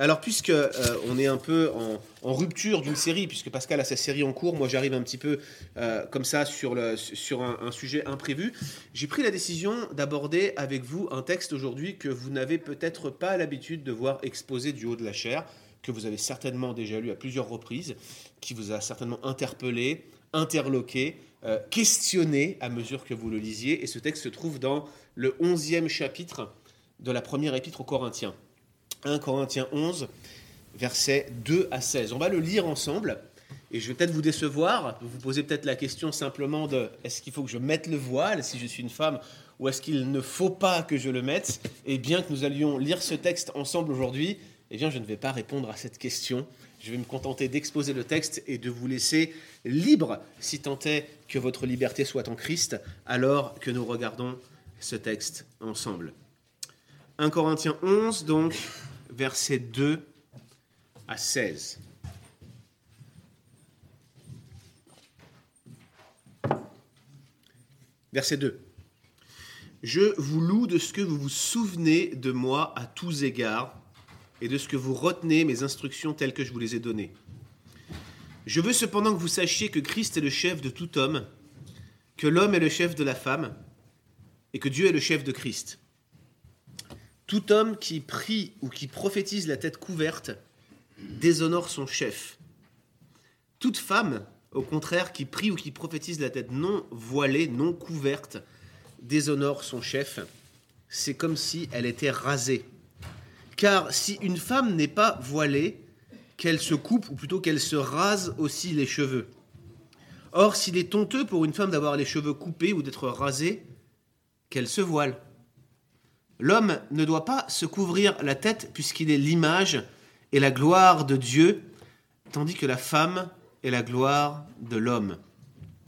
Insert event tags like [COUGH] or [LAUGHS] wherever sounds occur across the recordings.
Alors, puisque euh, on est un peu en, rupture d'une série, puisque Pascal a sa série en cours, moi j'arrive un petit peu euh, comme ça sur, sur un, sujet imprévu, j'ai pris la décision d'aborder avec vous un texte aujourd'hui que vous n'avez peut-être pas l'habitude de voir exposé du haut de la chair, que vous avez certainement déjà lu à plusieurs reprises, qui vous a certainement interpellé, interloqué, euh, questionné à mesure que vous le lisiez. Et ce texte se trouve dans le onzième chapitre de la première épître aux Corinthiens. 1 Corinthiens 11, versets 2 à 16. On va le lire ensemble. Et je vais peut-être vous décevoir, vous poser peut-être la question simplement de est-ce qu'il faut que je mette le voile si je suis une femme ou est-ce qu'il ne faut pas que je le mette? Et bien que nous allions lire ce texte ensemble aujourd'hui, eh bien je ne vais pas répondre à cette question. Je vais me contenter d'exposer le texte et de vous laisser libre si tant est que votre liberté soit en Christ, alors que nous regardons ce texte ensemble. 1 Corinthiens 11, donc, versets 2 à 16. Verset 2. Je vous loue de ce que vous vous souvenez de moi à tous égards et de ce que vous retenez mes instructions telles que je vous les ai données. Je veux cependant que vous sachiez que Christ est le chef de tout homme, que l'homme est le chef de la femme et que Dieu est le chef de Christ. Tout homme qui prie ou qui prophétise la tête couverte déshonore son chef. Toute femme, au contraire, qui prie ou qui prophétise la tête non voilée, non couverte, déshonore son chef. C'est comme si elle était rasée. Car si une femme n'est pas voilée, qu'elle se coupe, ou plutôt qu'elle se rase aussi les cheveux. Or, s'il est honteux pour une femme d'avoir les cheveux coupés ou d'être rasée, qu'elle se voile. L'homme ne doit pas se couvrir la tête puisqu'il est l'image et la gloire de Dieu, tandis que la femme est la gloire de l'homme.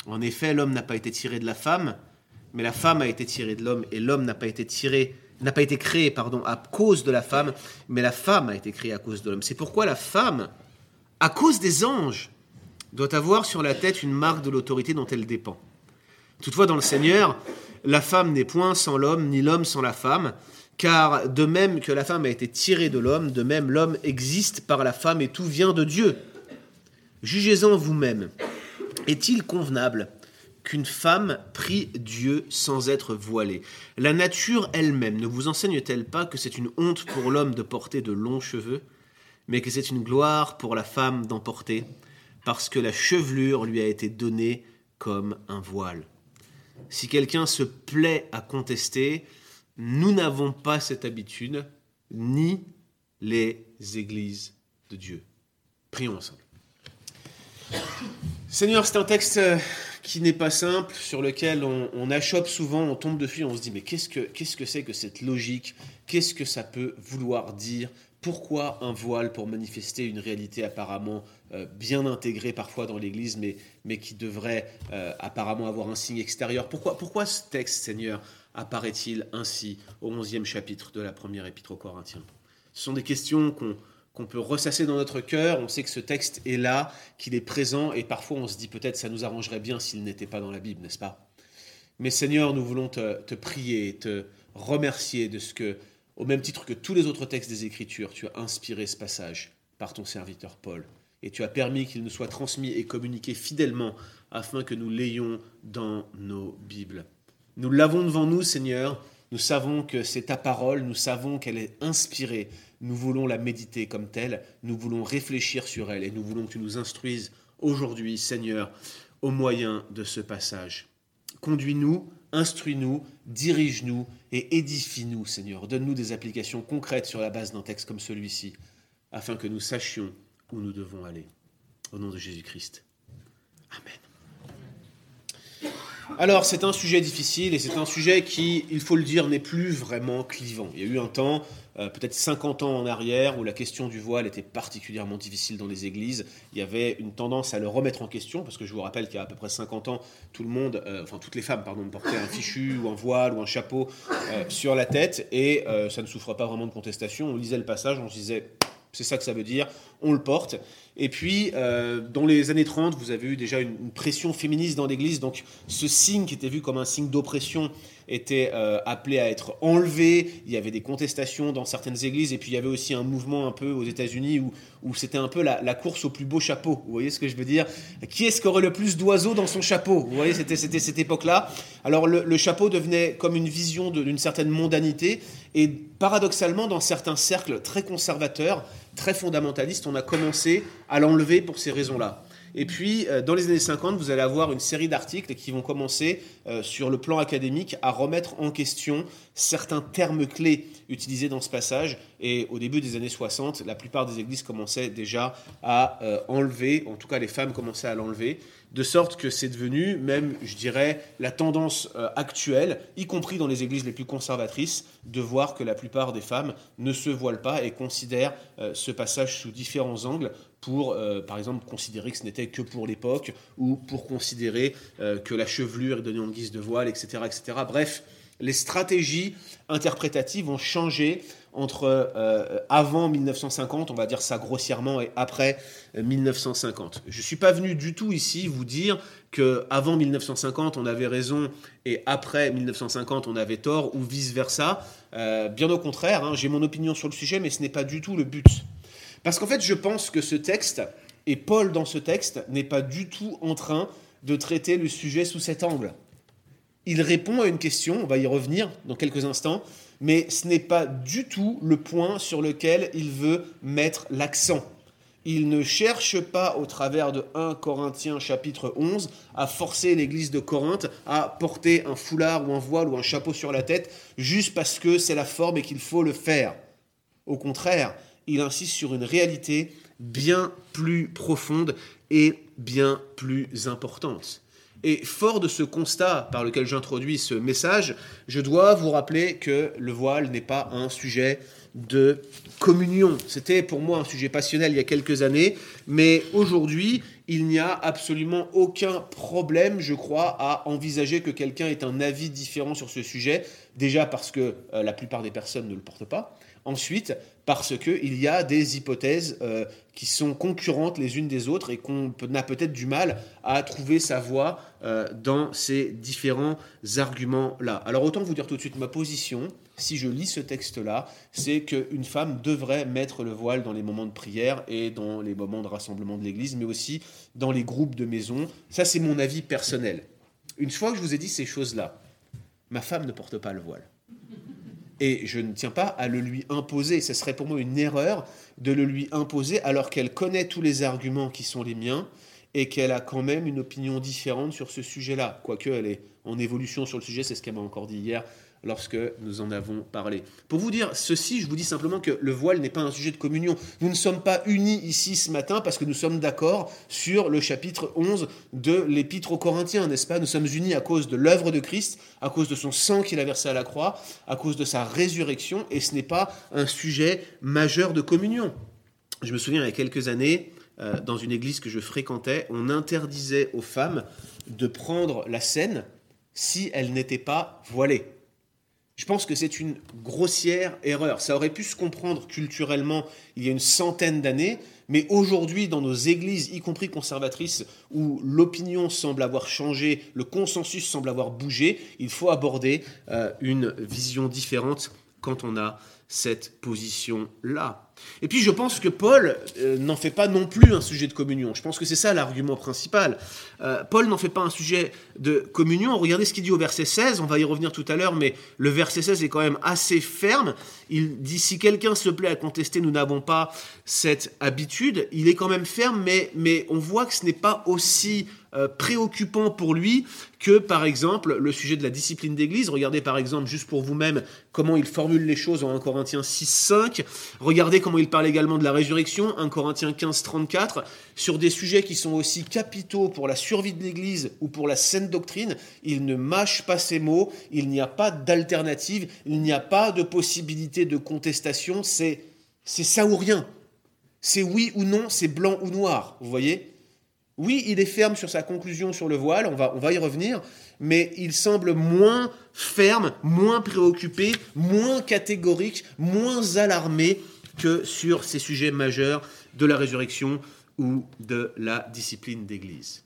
En effet, l'homme n'a pas été tiré de la femme, mais la femme a été tirée de l'homme, et l'homme n'a pas été tiré, n'a pas été créé, pardon, à cause de la femme, mais la femme a été créée à cause de l'homme. C'est pourquoi la femme, à cause des anges, doit avoir sur la tête une marque de l'autorité dont elle dépend. Toutefois, dans le Seigneur, la femme n'est point sans l'homme, ni l'homme sans la femme, car de même que la femme a été tirée de l'homme, de même l'homme existe par la femme et tout vient de Dieu. Jugez-en vous-même. Est-il convenable qu'une femme prie Dieu sans être voilée? La nature elle-même ne vous enseigne-t-elle pas que c'est une honte pour l'homme de porter de longs cheveux, mais que c'est une gloire pour la femme d'en porter, parce que la chevelure lui a été donnée comme un voile? Si quelqu'un se plaît à contester, nous n'avons pas cette habitude, ni les églises de Dieu. Prions ensemble. Seigneur, c'est un texte euh, qui n'est pas simple, sur lequel on, achoppe souvent, on tombe dessus, on se dit mais qu'est-ce que qu'est-ce que c'est que cette logique? Qu'est-ce que ça peut vouloir dire pourquoi un voile pour manifester une réalité apparemment euh, bien intégrée parfois dans l'Église, mais, mais qui devrait euh, apparemment avoir un signe extérieur? Pourquoi, pourquoi ce texte, Seigneur, apparaît-il ainsi au 11e chapitre de la première épître aux Corinthiens? Ce sont des questions qu'on peut ressasser dans notre cœur. On sait que ce texte est là, qu'il est présent, et parfois on se dit peut-être ça nous arrangerait bien s'il n'était pas dans la Bible, n'est-ce pas? Mais Seigneur, nous voulons te, te prier, te remercier de ce que au même titre que tous les autres textes des Écritures, tu as inspiré ce passage par ton serviteur Paul, et tu as permis qu'il nous soit transmis et communiqué fidèlement afin que nous l'ayons dans nos Bibles. Nous l'avons devant nous, Seigneur, nous savons que c'est ta parole, nous savons qu'elle est inspirée, nous voulons la méditer comme telle, nous voulons réfléchir sur elle, et nous voulons que tu nous instruises aujourd'hui, Seigneur, au moyen de ce passage. Conduis-nous Instruis-nous, dirige-nous et édifie-nous, Seigneur. Donne-nous des applications concrètes sur la base d'un texte comme celui-ci, afin que nous sachions où nous devons aller. Au nom de Jésus-Christ. Amen. Alors, c'est un sujet difficile et c'est un sujet qui, il faut le dire, n'est plus vraiment clivant. Il y a eu un temps euh, peut-être 50 ans en arrière, où la question du voile était particulièrement difficile dans les églises. Il y avait une tendance à le remettre en question, parce que je vous rappelle qu'il y a à peu près 50 ans, tout le monde, euh, enfin toutes les femmes, pardon, portaient un fichu ou un voile ou un chapeau euh, sur la tête, et ça ne souffre pas vraiment de contestation. On lisait le passage, on se disait, C'est ça que ça veut dire. On le porte. Et puis, euh, dans les années 30, vous avez eu déjà une, pression féministe dans l'Église. Donc, ce signe qui était vu comme un signe d'oppression était euh, appelé à être enlevé. Il y avait des contestations dans certaines églises. Et puis, il y avait aussi un mouvement un peu aux États-Unis où, où c'était un peu la, course au plus beau chapeau. Vous voyez ce que je veux dire? Qui est-ce qui aurait le plus d'oiseaux dans son chapeau? Vous voyez, c'était cette époque-là. Alors, le, le, chapeau devenait comme une vision d'une certaine mondanité. Et paradoxalement, dans certains cercles très conservateurs, très fondamentalistes, on a commencé à l'enlever pour ces raisons-là. Et puis, euh, dans les années 50, vous allez avoir une série d'articles qui vont commencer, euh, sur le plan académique, à remettre en question certains termes clés utilisés dans ce passage. Et au début des années 60, la plupart des églises commençaient déjà à euh, enlever, en tout cas les femmes commençaient à l'enlever de sorte que c'est devenu même, je dirais, la tendance euh, actuelle, y compris dans les églises les plus conservatrices, de voir que la plupart des femmes ne se voilent pas et considèrent euh, ce passage sous différents angles pour, euh, par exemple, considérer que ce n'était que pour l'époque ou pour considérer que la chevelure est donnée en guise de voile, etc. etc. Bref, les stratégies interprétatives ont changé entre euh, avant 1950, on va dire ça grossièrement, et après 1950. Euh, Je ne suis pas venu du tout ici vous dire que avant 1950 on avait raison et après 1950 on avait tort ou vice versa. Euh, bien au contraire, hein, j'ai mon opinion sur le sujet, mais ce n'est pas du tout le but. Parce qu'en fait, je pense que ce texte et Paul dans ce texte n'est pas du tout en train de traiter le sujet sous cet angle. Il répond à une question, on va y revenir dans quelques instants, mais ce n'est pas du tout le point sur lequel il veut mettre l'accent. Il ne cherche pas, au travers de 1 Corinthiens chapitre 11, à forcer l'église de Corinthe à porter un foulard ou un voile ou un chapeau sur la tête juste parce que c'est la forme et qu'il faut le faire. Au contraire, il insiste sur une réalité bien plus profonde et bien plus importante. Et fort de ce constat par lequel j'introduis ce message, je dois vous rappeler que le voile n'est pas un sujet de communion. C'était pour moi un sujet passionnel il y a quelques années, mais aujourd'hui, il n'y a absolument aucun problème, je crois, à envisager que quelqu'un ait un avis différent sur ce sujet, déjà parce que euh, la plupart des personnes ne le portent pas, Ensuite, parce qu'il y a des hypothèses euh, qui sont concurrentes les unes des autres et qu'on a peut-être du mal à trouver sa voie euh, dans ces différents arguments-là. Alors autant vous dire tout de suite ma position, si je lis ce texte-là, c'est qu'une femme devrait mettre le voile dans les moments de prière et dans les moments de rassemblement de l'Église, mais aussi dans les groupes de maison. Ça, c'est mon avis personnel. Une fois que je vous ai dit ces choses-là, ma femme ne porte pas le voile. Et je ne tiens pas à le lui imposer. Ce serait pour moi une erreur de le lui imposer alors qu'elle connaît tous les arguments qui sont les miens et qu'elle a quand même une opinion différente sur ce sujet-là. Quoique elle est en évolution sur le sujet, c'est ce qu'elle m'a encore dit hier lorsque nous en avons parlé. Pour vous dire ceci, je vous dis simplement que le voile n'est pas un sujet de communion. Nous ne sommes pas unis ici ce matin parce que nous sommes d'accord sur le chapitre 11 de l'épître aux Corinthiens, n'est-ce pas? Nous sommes unis à cause de l'œuvre de Christ, à cause de son sang qu'il a versé à la croix, à cause de sa résurrection, et ce n'est pas un sujet majeur de communion. Je me souviens il y a quelques années, euh, dans une église que je fréquentais, on interdisait aux femmes de prendre la scène si elles n'étaient pas voilées. Je pense que c'est une grossière erreur. Ça aurait pu se comprendre culturellement il y a une centaine d'années, mais aujourd'hui, dans nos églises, y compris conservatrices, où l'opinion semble avoir changé, le consensus semble avoir bougé, il faut aborder euh, une vision différente quand on a cette position-là. Et puis je pense que Paul euh, n'en fait pas non plus un sujet de communion. Je pense que c'est ça l'argument principal. Euh, Paul n'en fait pas un sujet de communion. Regardez ce qu'il dit au verset 16, on va y revenir tout à l'heure, mais le verset 16 est quand même assez ferme. Il dit, si quelqu'un se plaît à contester, nous n'avons pas cette habitude. Il est quand même ferme, mais, mais on voit que ce n'est pas aussi euh, préoccupant pour lui que, par exemple, le sujet de la discipline d'église. Regardez, par exemple, juste pour vous-même, comment il formule les choses en 1 Corinthiens 6, 5. Regardez comment il parle également de la résurrection, 1 Corinthiens 15, 34, sur des sujets qui sont aussi capitaux pour la survie de l'Église ou pour la sainte doctrine. Il ne mâche pas ses mots, il n'y a pas d'alternative, il n'y a pas de possibilité de contestation, c'est ça ou rien. C'est oui ou non, c'est blanc ou noir, vous voyez? Oui, il est ferme sur sa conclusion sur le voile, on va, on va y revenir, mais il semble moins ferme, moins préoccupé, moins catégorique, moins alarmé que sur ces sujets majeurs de la résurrection ou de la discipline d'Église.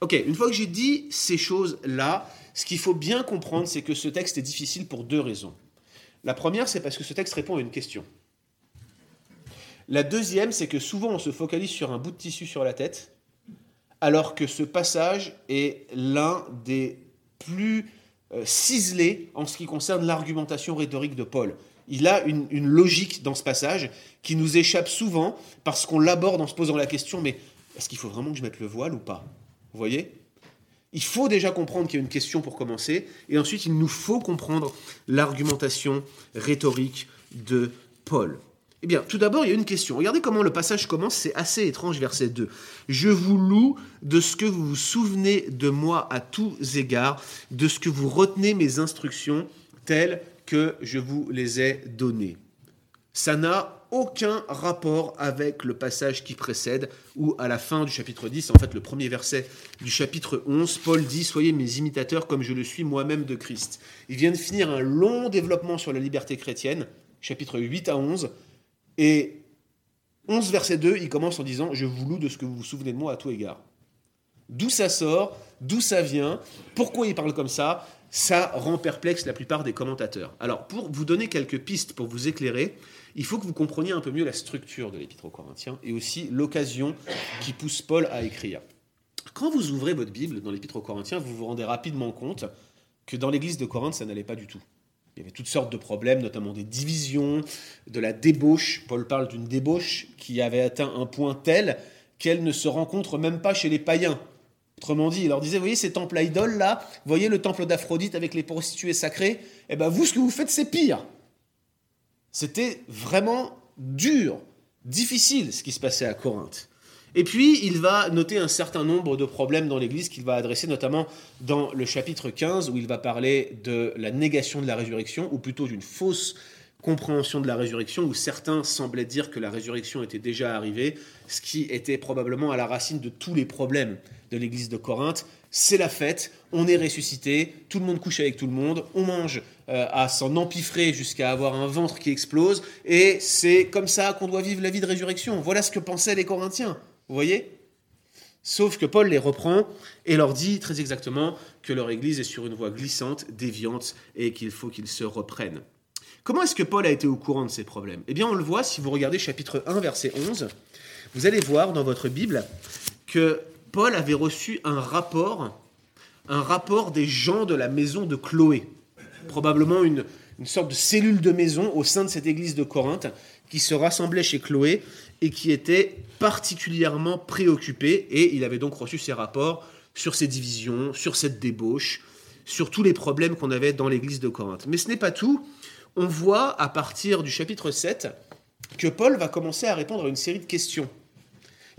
Ok, une fois que j'ai dit ces choses-là, ce qu'il faut bien comprendre, c'est que ce texte est difficile pour deux raisons. La première, c'est parce que ce texte répond à une question. La deuxième, c'est que souvent on se focalise sur un bout de tissu sur la tête, alors que ce passage est l'un des plus euh, ciselés en ce qui concerne l'argumentation rhétorique de Paul. Il a une, une, logique dans ce passage qui nous échappe souvent parce qu'on l'aborde en se posant la question, mais est-ce qu'il faut vraiment que je mette le voile ou pas? Vous voyez? Il faut déjà comprendre qu'il y a une question pour commencer, et ensuite il nous faut comprendre l'argumentation rhétorique de Paul. Eh bien, tout d'abord, il y a une question. Regardez comment le passage commence, c'est assez étrange, verset 2. Je vous loue de ce que vous vous souvenez de moi à tous égards, de ce que vous retenez mes instructions telles que je vous les ai données. Ça n'a aucun rapport avec le passage qui précède, où à la fin du chapitre 10, en fait le premier verset du chapitre 11, Paul dit Soyez mes imitateurs comme je le suis moi-même de Christ. Il vient de finir un long développement sur la liberté chrétienne, chapitre 8 à 11, et 11 verset 2, il commence en disant Je vous loue de ce que vous vous souvenez de moi à tout égard. D'où ça sort, d'où ça vient, pourquoi il parle comme ça, ça rend perplexe la plupart des commentateurs. Alors, pour vous donner quelques pistes, pour vous éclairer, il faut que vous compreniez un peu mieux la structure de l'Épître aux Corinthiens et aussi l'occasion qui pousse Paul à écrire. Quand vous ouvrez votre Bible dans l'Épître aux Corinthiens, vous vous rendez rapidement compte que dans l'église de Corinthe, ça n'allait pas du tout. Il y avait toutes sortes de problèmes, notamment des divisions, de la débauche. Paul parle d'une débauche qui avait atteint un point tel qu'elle ne se rencontre même pas chez les païens. Autrement dit, il leur disait, vous voyez ces temples à idoles là, vous voyez le temple d'Aphrodite avec les prostituées sacrées, eh bien vous, ce que vous faites, c'est pire. C'était vraiment dur, difficile ce qui se passait à Corinthe. Et puis, il va noter un certain nombre de problèmes dans l'Église qu'il va adresser, notamment dans le chapitre 15, où il va parler de la négation de la résurrection, ou plutôt d'une fausse compréhension de la résurrection, où certains semblaient dire que la résurrection était déjà arrivée, ce qui était probablement à la racine de tous les problèmes de l'Église de Corinthe. C'est la fête, on est ressuscité, tout le monde couche avec tout le monde, on mange euh, à s'en empiffrer jusqu'à avoir un ventre qui explose, et c'est comme ça qu'on doit vivre la vie de résurrection. Voilà ce que pensaient les Corinthiens. Vous voyez? Sauf que Paul les reprend et leur dit très exactement que leur Église est sur une voie glissante, déviante, et qu'il faut qu'ils se reprennent. Comment est-ce que Paul a été au courant de ces problèmes? Eh bien, on le voit si vous regardez chapitre 1, verset 11. Vous allez voir dans votre Bible que Paul avait reçu un rapport, un rapport des gens de la maison de Chloé, probablement une, une sorte de cellule de maison au sein de cette église de Corinthe qui se rassemblait chez Chloé et qui était particulièrement préoccupé, et il avait donc reçu ces rapports sur ces divisions, sur cette débauche, sur tous les problèmes qu'on avait dans l'église de Corinthe. Mais ce n'est pas tout. On voit à partir du chapitre 7 que Paul va commencer à répondre à une série de questions.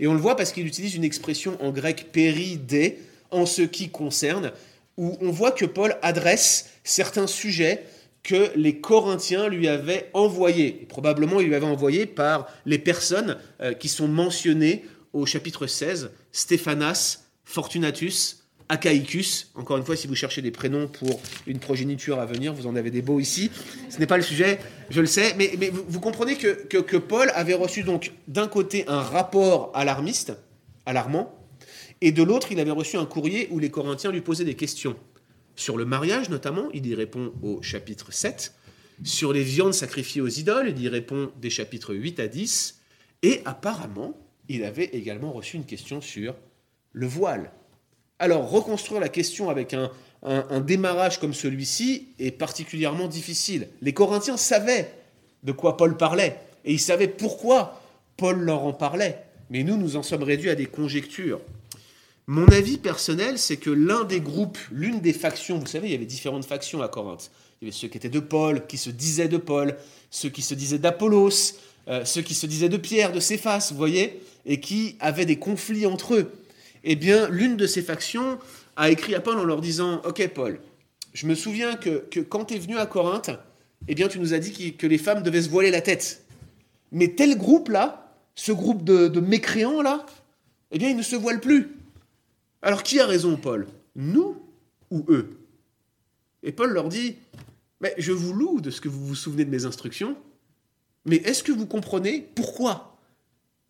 Et on le voit parce qu'il utilise une expression en grec péridé en ce qui concerne, où on voit que Paul adresse certains sujets que les Corinthiens lui avaient envoyé. probablement, il lui avait envoyé par les personnes euh, qui sont mentionnées au chapitre 16, Stéphanas, Fortunatus, Achaicus. Encore une fois, si vous cherchez des prénoms pour une progéniture à venir, vous en avez des beaux ici. Ce n'est pas le sujet, je le sais, mais, vous, comprenez que, que, que, Paul avait reçu donc d'un côté un rapport alarmiste, alarmant, et de l'autre, il avait reçu un courrier où les Corinthiens lui posaient des questions. Sur le mariage notamment, il y répond au chapitre 7. Sur les viandes sacrifiées aux idoles, il y répond des chapitres 8 à 10. Et apparemment, il avait également reçu une question sur le voile. Alors, reconstruire la question avec un, un, démarrage comme celui-ci est particulièrement difficile. Les Corinthiens savaient de quoi Paul parlait, et ils savaient pourquoi Paul leur en parlait. Mais nous, nous en sommes réduits à des conjectures. Mon avis personnel, c'est que l'un des groupes, l'une des factions, vous savez, il y avait différentes factions à Corinthe. Il y avait ceux qui étaient de Paul, qui se disaient de Paul, ceux qui se disaient d'Apollos, euh, ceux qui se disaient de Pierre, de Céphas, vous voyez, et qui avaient des conflits entre eux. Eh bien, l'une de ces factions a écrit à Paul en leur disant Ok, Paul, je me souviens que, quand tu es venu à Corinthe, eh bien, tu nous as dit que les femmes devaient se voiler la tête. Mais tel groupe-là, ce groupe de, de mécréants-là, eh bien, ils ne se voilent plus. Alors qui a raison, Paul? Nous ou eux? Et Paul leur dit, mais je vous loue de ce que vous vous souvenez de mes instructions, Mais est-ce que vous comprenez pourquoi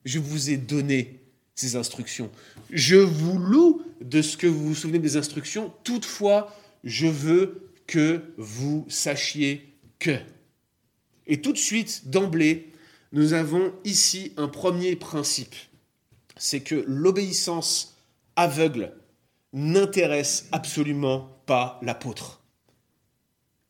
je vous ai donné ces instructions? Je vous loue de ce que vous vous souvenez des instructions, toutefois, je veux que vous sachiez que. Et tout de suite, d'emblée, nous avons ici un premier principe. C'est que l'obéissance aveugle n'intéresse absolument pas l'apôtre.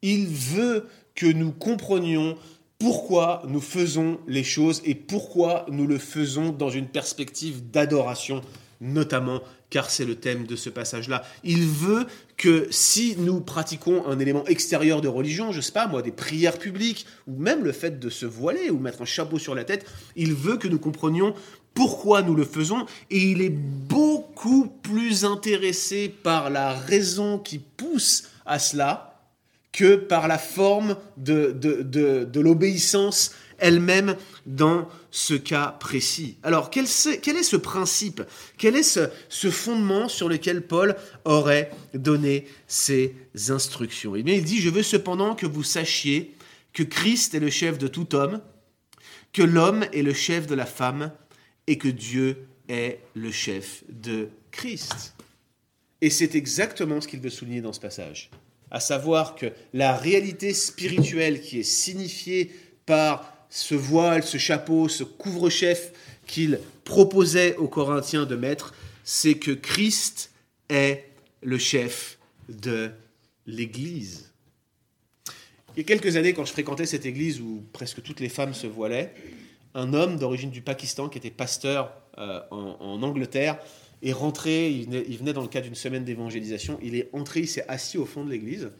Il veut que nous comprenions pourquoi nous faisons les choses et pourquoi nous le faisons dans une perspective d'adoration, notamment car c'est le thème de ce passage-là. Il veut que si nous pratiquons un élément extérieur de religion, je sais pas moi, des prières publiques, ou même le fait de se voiler ou mettre un chapeau sur la tête, il veut que nous comprenions pourquoi nous le faisons, et il est beaucoup plus intéressé par la raison qui pousse à cela que par la forme de, de, l'obéissance elle-même dans ce cas précis. Alors, quel, est, quel est ce principe? Quel est ce, ce, fondement sur lequel Paul aurait donné ses instructions? Eh bien, il dit, je veux cependant que vous sachiez que Christ est le chef de tout homme, que l'homme est le chef de la femme, et que Dieu est le chef de Christ. Et c'est exactement ce qu'il veut souligner dans ce passage à savoir que la réalité spirituelle qui est signifiée par ce voile, ce chapeau, ce couvre-chef qu'il proposait aux Corinthiens de mettre, c'est que Christ est le chef de l'Église. Il y a quelques années, quand je fréquentais cette église où presque toutes les femmes se voilaient, un homme d'origine du Pakistan qui était pasteur euh, en Angleterre est rentré, il venait, dans le cadre d'une semaine d'évangélisation, il est entré, il s'est assis au fond de l'église,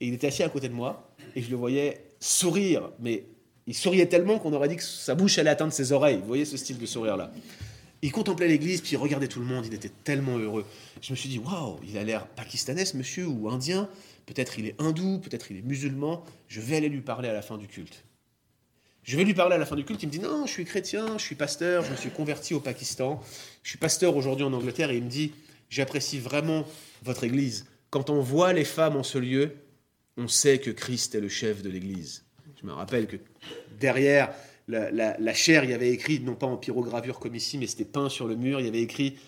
et il était assis à côté de moi, et je le voyais sourire, mais il souriait tellement qu'on aurait dit que sa bouche allait atteindre ses oreilles. Vous voyez ce style de sourire-là Il contemplait l'église, puis il regardait tout le monde, il était tellement heureux. Je me suis dit, waouh, il a l'air pakistanais monsieur, ou indien, peut-être il est hindou, peut-être il est musulman, je vais aller lui parler à la fin du culte. Je vais lui parler à la fin du culte, il me dit non, je suis chrétien, je suis pasteur, je me suis converti au Pakistan, je suis pasteur aujourd'hui en Angleterre, et il me dit, j'apprécie vraiment votre Église. Quand on voit les femmes en ce lieu, on sait que Christ est le chef de l'Église. Je me rappelle que derrière la, chair, il y avait écrit, non pas en pyrogravure comme ici, mais c'était peint sur le mur, il y avait écrit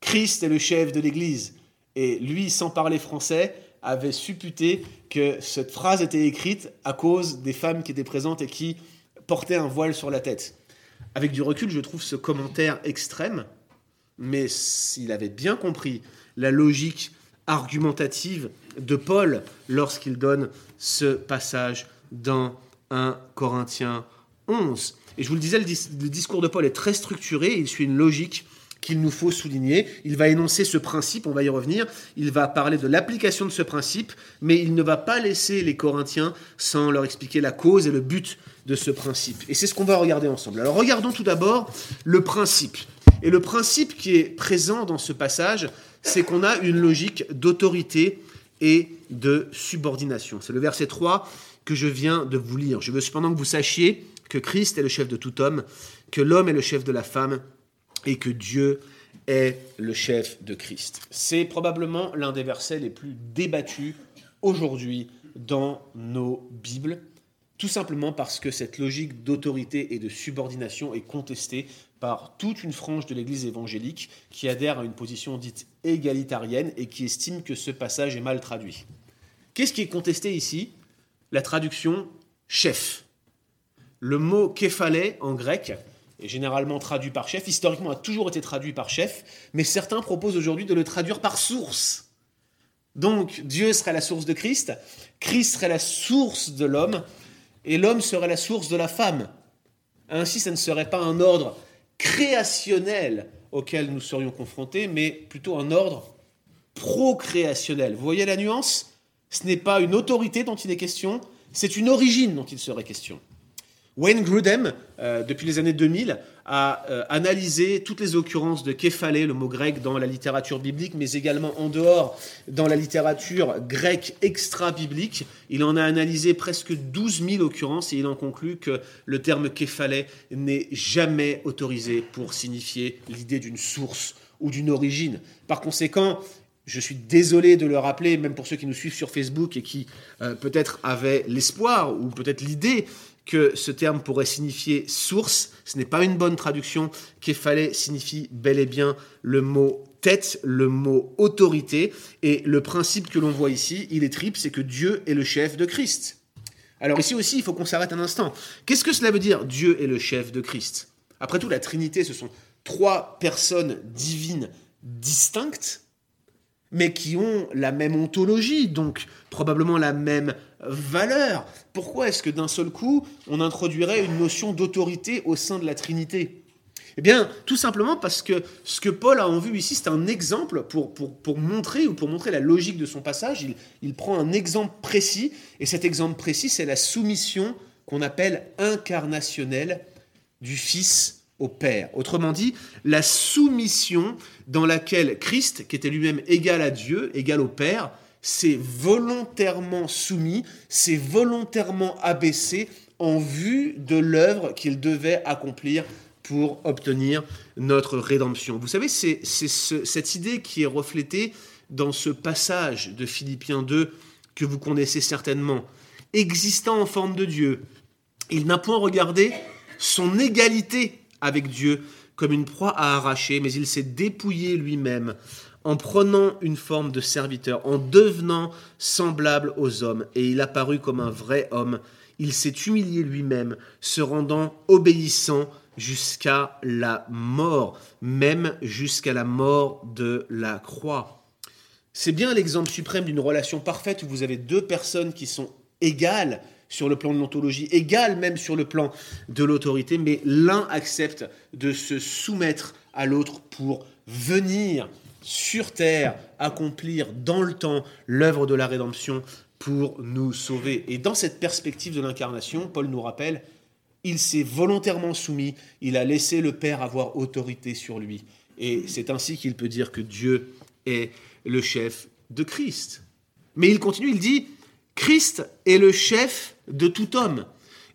Christ est le chef de l'Église. Et lui, sans parler français, avait supputé que cette phrase était écrite à cause des femmes qui étaient présentes et qui porter un voile sur la tête. Avec du recul, je trouve ce commentaire extrême, mais s'il avait bien compris la logique argumentative de Paul lorsqu'il donne ce passage dans 1 Corinthiens 11. Et je vous le disais, le discours de Paul est très structuré, il suit une logique qu'il nous faut souligner. Il va énoncer ce principe, on va y revenir, il va parler de l'application de ce principe, mais il ne va pas laisser les Corinthiens sans leur expliquer la cause et le but de ce principe. Et c'est ce qu'on va regarder ensemble. Alors regardons tout d'abord le principe. Et le principe qui est présent dans ce passage, c'est qu'on a une logique d'autorité et de subordination. C'est le verset 3 que je viens de vous lire. Je veux cependant que vous sachiez que Christ est le chef de tout homme, que l'homme est le chef de la femme et que Dieu est le chef de Christ. C'est probablement l'un des versets les plus débattus aujourd'hui dans nos Bibles tout simplement parce que cette logique d'autorité et de subordination est contestée par toute une frange de l'Église évangélique qui adhère à une position dite égalitarienne et qui estime que ce passage est mal traduit. Qu'est-ce qui est contesté ici? La traduction chef. Le mot képhalé en grec est généralement traduit par chef, historiquement a toujours été traduit par chef, mais certains proposent aujourd'hui de le traduire par source. Donc Dieu serait la source de Christ, Christ serait la source de l'homme, et l'homme serait la source de la femme. Ainsi, ce ne serait pas un ordre créationnel auquel nous serions confrontés, mais plutôt un ordre procréationnel. Vous voyez la nuance? Ce n'est pas une autorité dont il est question, c'est une origine dont il serait question. Wayne Grudem, euh, depuis les années 2000, a euh, analysé toutes les occurrences de képhalé, le mot grec, dans la littérature biblique, mais également en dehors, dans la littérature grecque extra-biblique. Il en a analysé presque 12 000 occurrences et il en conclut que le terme képhalé n'est jamais autorisé pour signifier l'idée d'une source ou d'une origine. Par conséquent, je suis désolé de le rappeler, même pour ceux qui nous suivent sur Facebook et qui euh, peut-être avaient l'espoir ou peut-être l'idée que ce terme pourrait signifier source. Ce n'est pas une bonne traduction. Képhalé signifie bel et bien le mot tête, le mot autorité. Et le principe que l'on voit ici, il est triple, c'est que Dieu est le chef de Christ. Alors ici aussi, il faut qu'on s'arrête un instant. Qu'est-ce que cela veut dire Dieu est le chef de Christ? Après tout, la Trinité, ce sont trois personnes divines distinctes, mais qui ont la même ontologie, donc probablement la même valeur. Pourquoi est-ce que d'un seul coup, on introduirait une notion d'autorité au sein de la Trinité? Eh bien, tout simplement parce que ce que Paul a en vue ici, c'est un exemple pour, pour, montrer ou pour montrer la logique de son passage. Il, il prend un exemple précis, et cet exemple précis, c'est la soumission qu'on appelle incarnationnelle du Fils au Père. Autrement dit, la soumission dans laquelle Christ, qui était lui-même égal à Dieu, égal au Père, s'est volontairement soumis, s'est volontairement abaissé en vue de l'œuvre qu'il devait accomplir pour obtenir notre rédemption. Vous savez, c'est cette idée qui est reflétée dans ce passage de Philippiens 2 que vous connaissez certainement. Existant en forme de Dieu, il n'a point regardé son égalité avec Dieu comme une proie à arracher, mais il s'est dépouillé lui-même en prenant une forme de serviteur, en devenant semblable aux hommes, et il apparut comme un vrai homme. Il s'est humilié lui-même, se rendant obéissant jusqu'à la mort, même jusqu'à la mort de la croix. C'est bien l'exemple suprême d'une relation parfaite où vous avez deux personnes qui sont égales sur le plan de l'ontologie, égales même sur le plan de l'autorité, mais l'un accepte de se soumettre à l'autre pour venir sur terre accomplir dans le temps l'œuvre de la rédemption pour nous sauver. Et dans cette perspective de l'incarnation, Paul nous rappelle, il s'est volontairement soumis, il a laissé le Père avoir autorité sur lui. Et c'est ainsi qu'il peut dire que Dieu est le chef de Christ. Mais il continue, il dit, Christ est le chef de tout homme.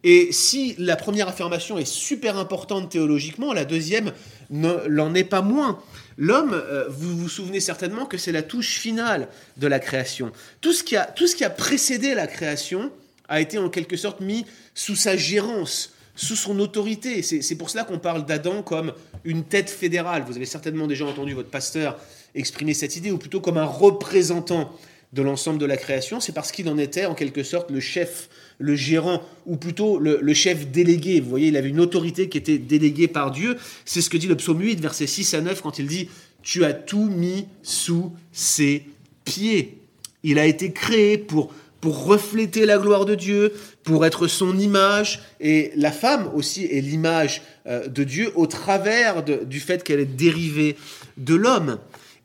Et si la première affirmation est super importante théologiquement, la deuxième ne l'en est pas moins. L'homme, euh, vous vous souvenez certainement que c'est la touche finale de la création. Tout ce, qui a, tout ce qui a précédé la création a été en quelque sorte mis sous sa gérance, sous son autorité. C'est pour cela qu'on parle d'Adam comme une tête fédérale. Vous avez certainement déjà entendu votre pasteur exprimer cette idée, ou plutôt comme un représentant de l'ensemble de la création, c'est parce qu'il en était en quelque sorte le chef, le gérant, ou plutôt le, chef délégué. Vous voyez, il avait une autorité qui était déléguée par Dieu. C'est ce que dit le psaume 8, versets 6 à 9, quand il dit Tu as tout mis sous ses pieds. Il a été créé pour pour refléter la gloire de Dieu, pour être son image. Et la femme aussi est l'image euh, de Dieu au travers du fait qu'elle est dérivée de l'homme.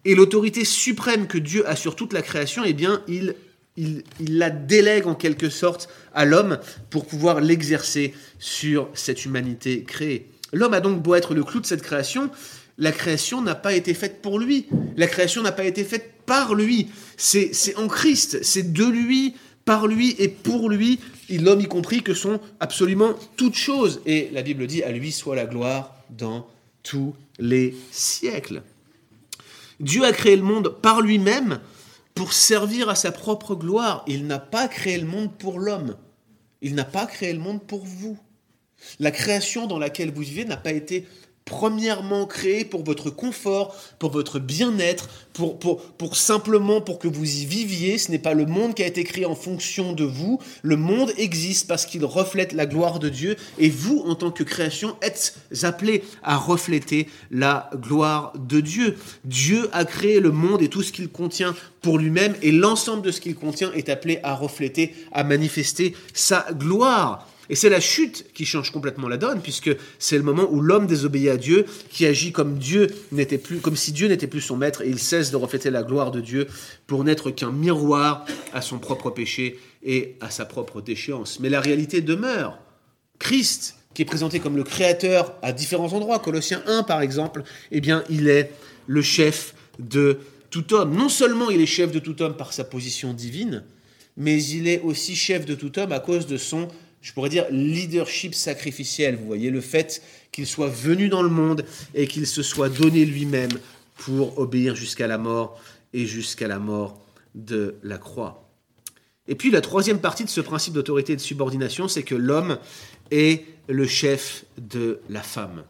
Et l'autorité suprême que Dieu a sur toute la création, eh bien, il, il, il la délègue en quelque sorte à l'homme pour pouvoir l'exercer sur cette humanité créée. L'homme a donc beau être le clou de cette création, la création n'a pas été faite pour lui. La création n'a pas été faite par lui. C'est en Christ, c'est de lui, par lui et pour lui, l'homme y compris, que sont absolument toutes choses. Et la Bible dit, à lui soit la gloire dans tous les siècles. Dieu a créé le monde par lui-même pour servir à sa propre gloire. Il n'a pas créé le monde pour l'homme. Il n'a pas créé le monde pour vous. La création dans laquelle vous vivez n'a pas été premièrement créé pour votre confort, pour votre bien-être, pour, simplement pour que vous y viviez. Ce n'est pas le monde qui a été créé en fonction de vous. Le monde existe parce qu'il reflète la gloire de Dieu et vous, en tant que création, êtes appelés à refléter la gloire de Dieu. Dieu a créé le monde et tout ce qu'il contient pour lui-même et l'ensemble de ce qu'il contient est appelé à refléter, à manifester sa gloire. Et c'est la chute qui change complètement la donne, puisque c'est le moment où l'homme désobéit à Dieu, qui agit comme Dieu n'était plus, comme si Dieu n'était plus son maître, et il cesse de refléter la gloire de Dieu pour n'être qu'un miroir à son propre péché et à sa propre déchéance. Mais la réalité demeure. Christ, qui est présenté comme le Créateur à différents endroits, Colossiens 1 par exemple, eh bien, il est le chef de tout homme. Non seulement il est chef de tout homme par sa position divine, mais il est aussi chef de tout homme à cause de son je pourrais dire leadership sacrificiel. Vous voyez, le fait qu'il soit venu dans le monde et qu'il se soit donné lui-même pour obéir jusqu'à la mort et jusqu'à la mort de la croix. Et puis la troisième partie de ce principe d'autorité et de subordination, c'est que l'homme est le chef de la femme.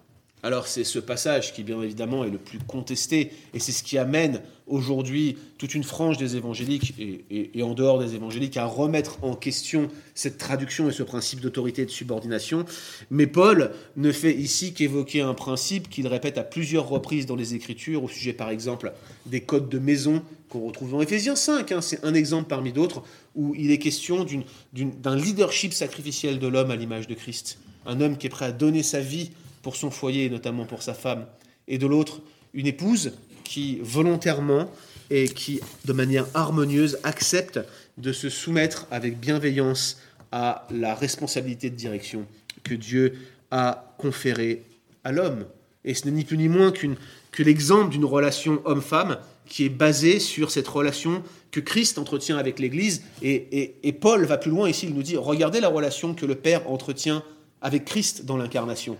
Alors c'est ce passage qui bien évidemment est le plus contesté et c'est ce qui amène aujourd'hui toute une frange des évangéliques et, en dehors des évangéliques à remettre en question cette traduction et ce principe d'autorité et de subordination. Mais Paul ne fait ici qu'évoquer un principe qu'il répète à plusieurs reprises dans les Écritures au sujet par exemple des codes de maison qu'on retrouve dans Éphésiens 5. Hein. c'est un exemple parmi d'autres où il est question d'un leadership sacrificiel de l'homme à l'image de Christ. Un homme qui est prêt à donner sa vie pour son foyer, notamment pour sa femme, et de l'autre, une épouse qui volontairement et qui, de manière harmonieuse, accepte de se soumettre avec bienveillance à la responsabilité de direction que Dieu a conférée à l'homme. Et ce n'est ni plus ni moins que l'exemple d'une relation homme-femme qui est basée sur cette relation que Christ entretient avec l'Église. Et, Paul va plus loin ici, il nous dit, regardez la relation que le Père entretient avec Christ dans l'incarnation.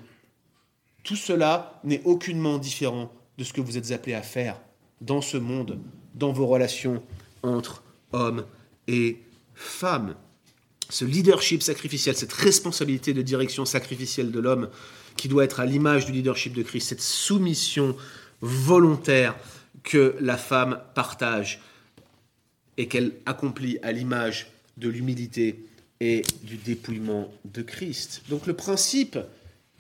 Tout cela n'est aucunement différent de ce que vous êtes appelés à faire dans ce monde, dans vos relations entre hommes et femmes. Ce leadership sacrificiel, cette responsabilité de direction sacrificielle de l'homme qui doit être à l'image du leadership de Christ, cette soumission volontaire que la femme partage et qu'elle accomplit à l'image de l'humilité et du dépouillement de Christ. Donc le principe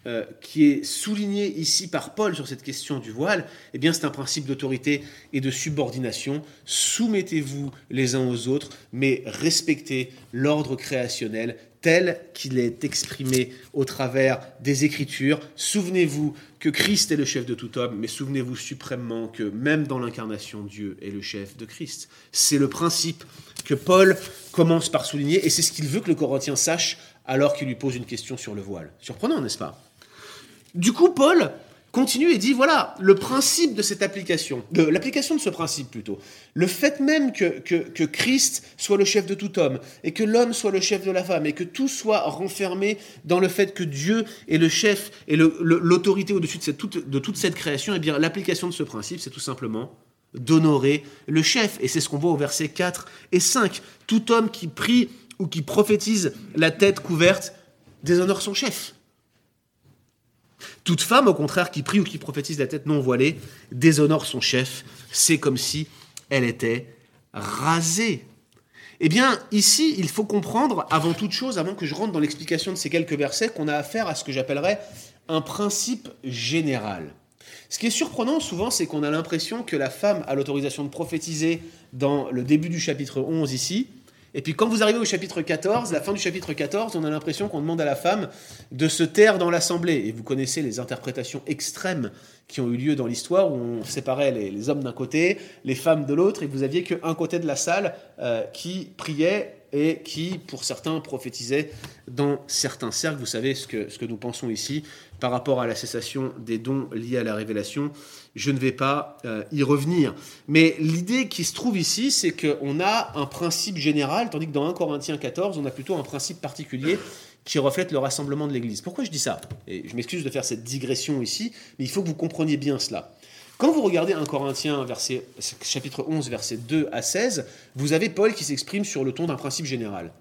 euh, qui est souligné ici par Paul sur cette question du voile, eh bien c'est un principe d'autorité et de subordination. Soumettez-vous les uns aux autres, mais respectez l'ordre créationnel tel qu'il est exprimé au travers des Écritures. Souvenez-vous que Christ est le chef de tout homme, mais souvenez-vous suprêmement que même dans l'incarnation, Dieu est le chef de Christ. C'est le principe que Paul commence par souligner, et c'est ce qu'il veut que le Corinthien sache alors qu'il lui pose une question sur le voile. Surprenant, n'est-ce pas? Du coup, Paul continue et dit voilà, le principe de cette application, l'application de ce principe plutôt, le fait même que, Christ soit le chef de tout homme et que l'homme soit le chef de la femme et que tout soit renfermé dans le fait que Dieu est le chef et l'autorité au-dessus de, toute, de toute cette création, et eh bien l'application de ce principe, c'est tout simplement d'honorer le chef. Et c'est ce qu'on voit au verset 4 et 5. Tout homme qui prie ou qui prophétise la tête couverte déshonore son chef. Toute femme, au contraire, qui prie ou qui prophétise la tête non voilée, déshonore son chef. C'est comme si elle était rasée. Eh bien, ici, il faut comprendre, avant toute chose, avant que je rentre dans l'explication de ces quelques versets, qu'on a affaire à ce que j'appellerais un principe général. Ce qui est surprenant souvent, c'est qu'on a l'impression que la femme a l'autorisation de prophétiser dans le début du chapitre 11 ici, et puis quand vous arrivez au chapitre 14, la fin du chapitre 14, on a l'impression qu'on demande à la femme de se taire dans l'assemblée. Et vous connaissez les interprétations extrêmes qui ont eu lieu dans l'histoire, où on séparait les, hommes d'un côté, les femmes de l'autre, et vous aviez qu'un côté de la salle euh, qui priait et qui, pour certains, prophétisait dans certains cercles. Vous savez ce que, ce que nous pensons ici par rapport à la cessation des dons liés à la révélation je ne vais pas euh, y revenir. Mais l'idée qui se trouve ici, c'est qu'on a un principe général, tandis que dans 1 Corinthiens 14, on a plutôt un principe particulier qui reflète le rassemblement de l'Église. Pourquoi je dis ça? Et je m'excuse de faire cette digression ici, mais il faut que vous compreniez bien cela. Quand vous regardez 1 Corinthiens chapitre 11, versets 2 à 16, vous avez Paul qui s'exprime sur le ton d'un principe général.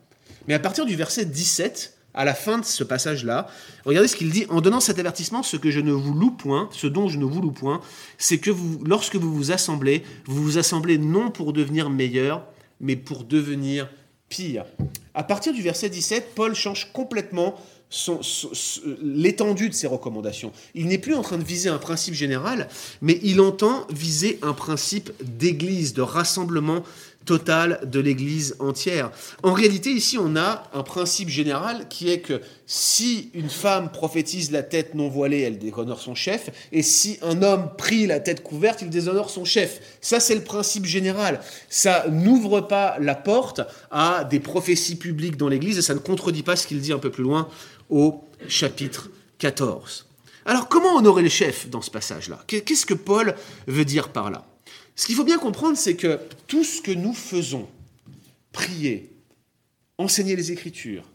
Mais à partir du verset 17, à la fin de ce passage-là, regardez ce qu'il dit en donnant cet avertissement, ce que je ne vous loue point, ce dont je ne vous loue point, c'est que lorsque vous vous assemblez, vous vous assemblez non pour devenir meilleur, mais pour devenir pire. À partir du verset 17, Paul change complètement l'étendue de ses recommandations. Il n'est plus en train de viser un principe général, mais il entend viser un principe d'église, de rassemblement total de l'Église entière. En réalité, ici, on a un principe général qui est que si une femme prophétise la tête non voilée, elle déshonore son chef, et si un homme prie la tête couverte, il déshonore son chef. Ça, c'est le principe général. Ça n'ouvre pas la porte à des prophéties publiques dans l'Église, et ça ne contredit pas ce qu'il dit un peu plus loin au chapitre 14. Alors, comment honorer le chef dans ce passage-là? Qu'est-ce que Paul veut dire par là? Ce qu'il faut bien comprendre, c'est que tout ce que nous faisons, prier, enseigner les Écritures,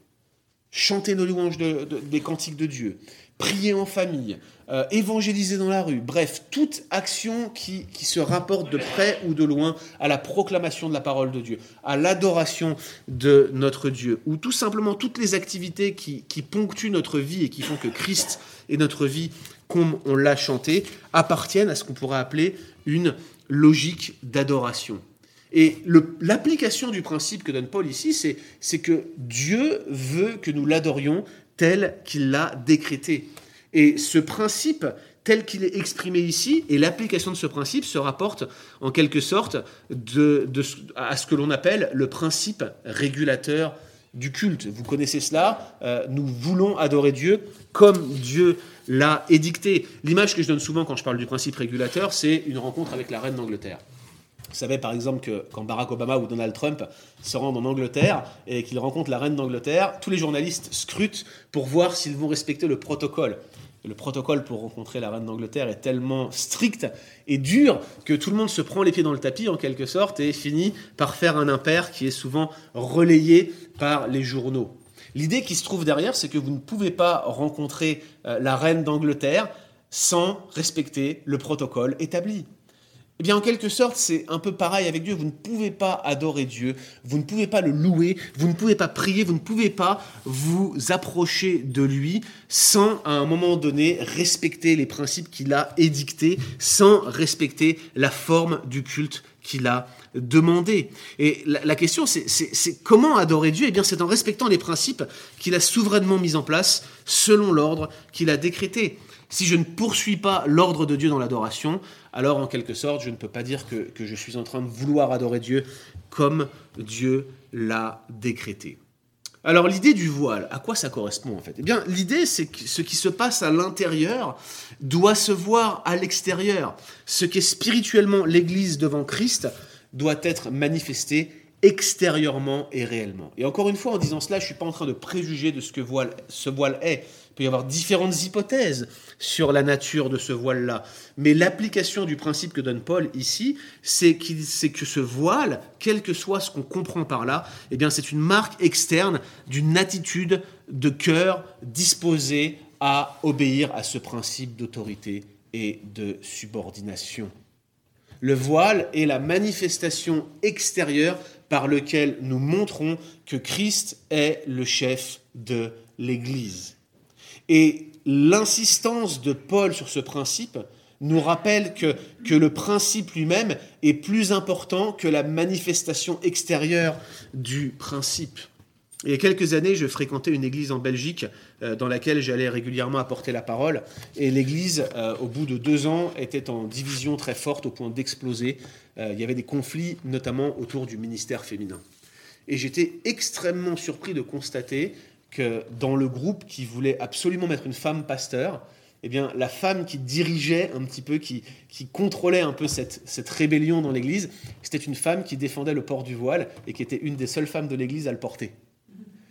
chanter nos louanges des cantiques de Dieu, prier en famille, euh, évangéliser dans la rue, bref, toute action qui, se rapporte de près ou de loin à la proclamation de la parole de Dieu, à l'adoration de notre Dieu, ou tout simplement toutes les activités qui, qui ponctuent notre vie et qui font que Christ est notre vie, comme on l'a chanté, appartiennent à ce qu'on pourrait appeler une logique d'adoration. Et l'application du principe que donne Paul ici, c'est que Dieu veut que nous l'adorions tel qu'il l'a décrété. Et ce principe, tel qu'il est exprimé ici, et l'application de ce principe se rapporte en quelque sorte de, à ce que l'on appelle le principe régulateur du culte. Vous connaissez cela, euh, nous voulons adorer Dieu comme Dieu l'a édicté. L'image que je donne souvent quand je parle du principe régulateur, c'est une rencontre avec la reine d'Angleterre. Vous savez par exemple que quand Barack Obama ou Donald Trump se rendent en Angleterre et qu'ils rencontrent la reine d'Angleterre, tous les journalistes scrutent pour voir s'ils vont respecter le protocole. Le protocole pour rencontrer la reine d'Angleterre est tellement strict et dur que tout le monde se prend les pieds dans le tapis en quelque sorte et finit par faire un impair qui est souvent relayé par les journaux. L'idée qui se trouve derrière, c'est que vous ne pouvez pas rencontrer euh, la reine d'Angleterre sans respecter le protocole établi. Eh bien, en quelque sorte, c'est un peu pareil avec Dieu. Vous ne pouvez pas adorer Dieu, vous ne pouvez pas le louer, vous ne pouvez pas prier, vous ne pouvez pas vous approcher de lui sans, à un moment donné, respecter les principes qu'il a édictés, sans respecter la forme du culte qu'il a demandé. Et la, question, c'est comment adorer Dieu? Eh bien, c'est en respectant les principes qu'il a souverainement mis en place selon l'ordre qu'il a décrété. Si je ne poursuis pas l'ordre de Dieu dans l'adoration, alors en quelque sorte, je ne peux pas dire que, je suis en train de vouloir adorer Dieu comme Dieu l'a décrété. Alors l'idée du voile, à quoi ça correspond en fait? Eh bien l'idée c'est que ce qui se passe à l'intérieur doit se voir à l'extérieur. Ce qu'est spirituellement l'Église devant Christ doit être manifesté extérieurement et réellement. Et encore une fois, en disant cela, je ne suis pas en train de préjuger de ce que ce voile est. Il peut y avoir différentes hypothèses sur la nature de ce voile-là. Mais l'application du principe que donne Paul ici, c'est que ce voile, quel que soit ce qu'on comprend par là, eh bien c'est une marque externe d'une attitude de cœur disposée à obéir à ce principe d'autorité et de subordination. Le voile est la manifestation extérieure par laquelle nous montrons que Christ est le chef de l'Église. Et l'insistance de Paul sur ce principe nous rappelle que, que le principe lui-même est plus important que la manifestation extérieure du principe. Il y a quelques années, je fréquentais une église en Belgique euh, dans laquelle j'allais régulièrement apporter la parole. Et l'église, euh, au bout de deux ans, était en division très forte au point d'exploser. Euh, il y avait des conflits, notamment autour du ministère féminin. Et j'étais extrêmement surpris de constater que dans le groupe qui voulait absolument mettre une femme pasteur, eh bien, la femme qui dirigeait un petit peu, qui, qui contrôlait un peu cette, cette rébellion dans l'Église, c'était une femme qui défendait le port du voile et qui était une des seules femmes de l'Église à le porter.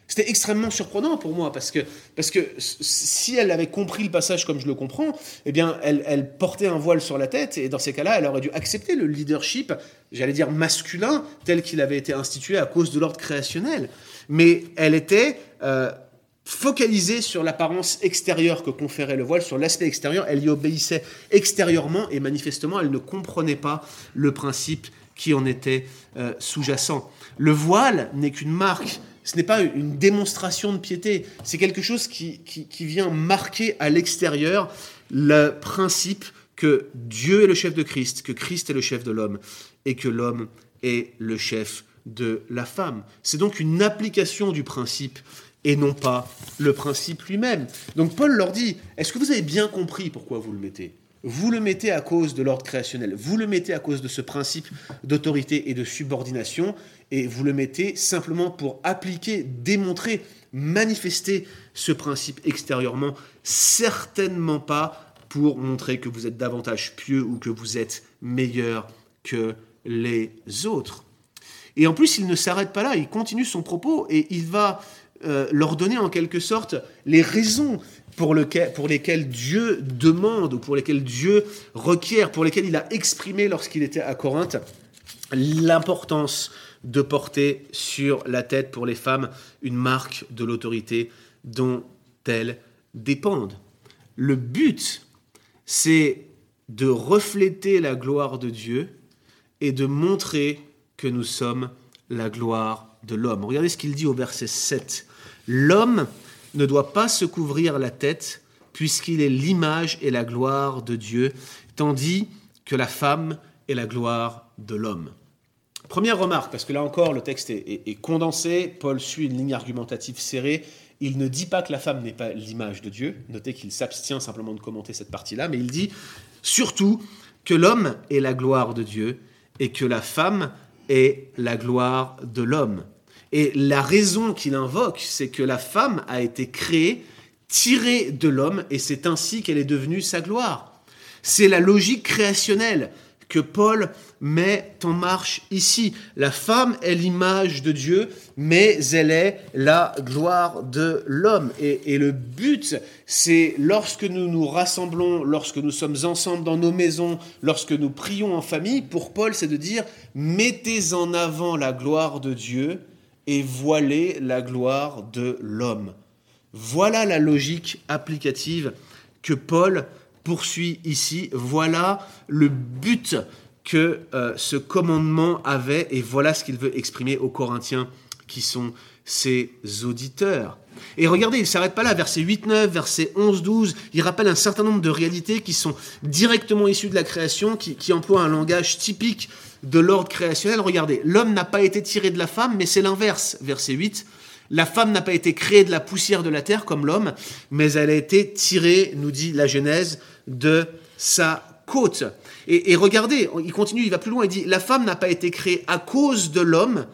C'était extrêmement surprenant pour moi parce que, parce que si elle avait compris le passage comme je le comprends, eh bien, elle, elle portait un voile sur la tête et dans ces cas-là, elle aurait dû accepter le leadership, j'allais dire masculin, tel qu'il avait été institué à cause de l'ordre créationnel. Mais elle était euh, focalisée sur l'apparence extérieure que conférait le voile, sur l'aspect extérieur. Elle y obéissait extérieurement et manifestement, elle ne comprenait pas le principe qui en était euh, sous-jacent. Le voile n'est qu'une marque ce n'est pas une démonstration de piété, c'est quelque chose qui, qui, vient marquer à l'extérieur le principe que Dieu est le chef de Christ, que Christ est le chef de l'homme et que l'homme est le chef de la femme. C'est donc une application du principe et non pas le principe lui-même. Donc Paul leur dit, est-ce que vous avez bien compris pourquoi vous le mettez? Vous le mettez à cause de l'ordre créationnel, vous le mettez à cause de ce principe d'autorité et de subordination, et vous le mettez simplement pour appliquer, démontrer, manifester ce principe extérieurement, certainement pas pour montrer que vous êtes davantage pieux ou que vous êtes meilleur que les autres. Et en plus, il ne s'arrête pas là, il continue son propos et il va euh, leur donner en quelque sorte les raisons pour, pour lesquelles Dieu demande ou pour lesquelles Dieu requiert, pour lesquelles il a exprimé lorsqu'il était à Corinthe l'importance de porter sur la tête pour les femmes une marque de l'autorité dont elles dépendent. le but, c'est de refléter la gloire de Dieu et de montrer que nous sommes la gloire de l'homme. Regardez ce qu'il dit au verset 7. L'homme ne doit pas se couvrir la tête puisqu'il est l'image et la gloire de Dieu, tandis que la femme est la gloire de l'homme. Première remarque, parce que là encore le texte est, condensé, Paul suit une ligne argumentative serrée, il ne dit pas que la femme n'est pas l'image de Dieu, notez qu'il s'abstient simplement de commenter cette partie-là, mais il dit surtout que l'homme est la gloire de Dieu et que la femme est la gloire de l'homme. Et la raison qu'il invoque, c'est que la femme a été créée, tirée de l'homme, et c'est ainsi qu'elle est devenue sa gloire. C'est la logique créationnelle que Paul met en marche ici. La femme est l'image de Dieu, mais elle est la gloire de l'homme. Et, le but, c'est lorsque nous nous rassemblons, lorsque nous sommes ensemble dans nos maisons, lorsque nous prions en famille, pour Paul, c'est de dire, mettez en avant la gloire de Dieu et voilez la gloire de l'homme. Voilà la logique applicative que Paul poursuit ici. Voilà le but que euh, ce commandement avait et voilà ce qu'il veut exprimer aux Corinthiens qui sont ses auditeurs. Et regardez, il ne s'arrête pas là, verset 8-9, verset 11-12, il rappelle un certain nombre de réalités qui sont directement issues de la création, qui emploient un langage typique de l'ordre créationnel. Regardez, l'homme n'a pas été tiré de la femme, mais c'est l'inverse. Verset 8, la femme n'a pas été créée de la poussière de la terre comme l'homme, mais elle a été tirée, nous dit la Genèse, de sa côte. Et, regardez, il continue, il va plus loin, il dit, la femme n'a pas été créée à cause de l'homme,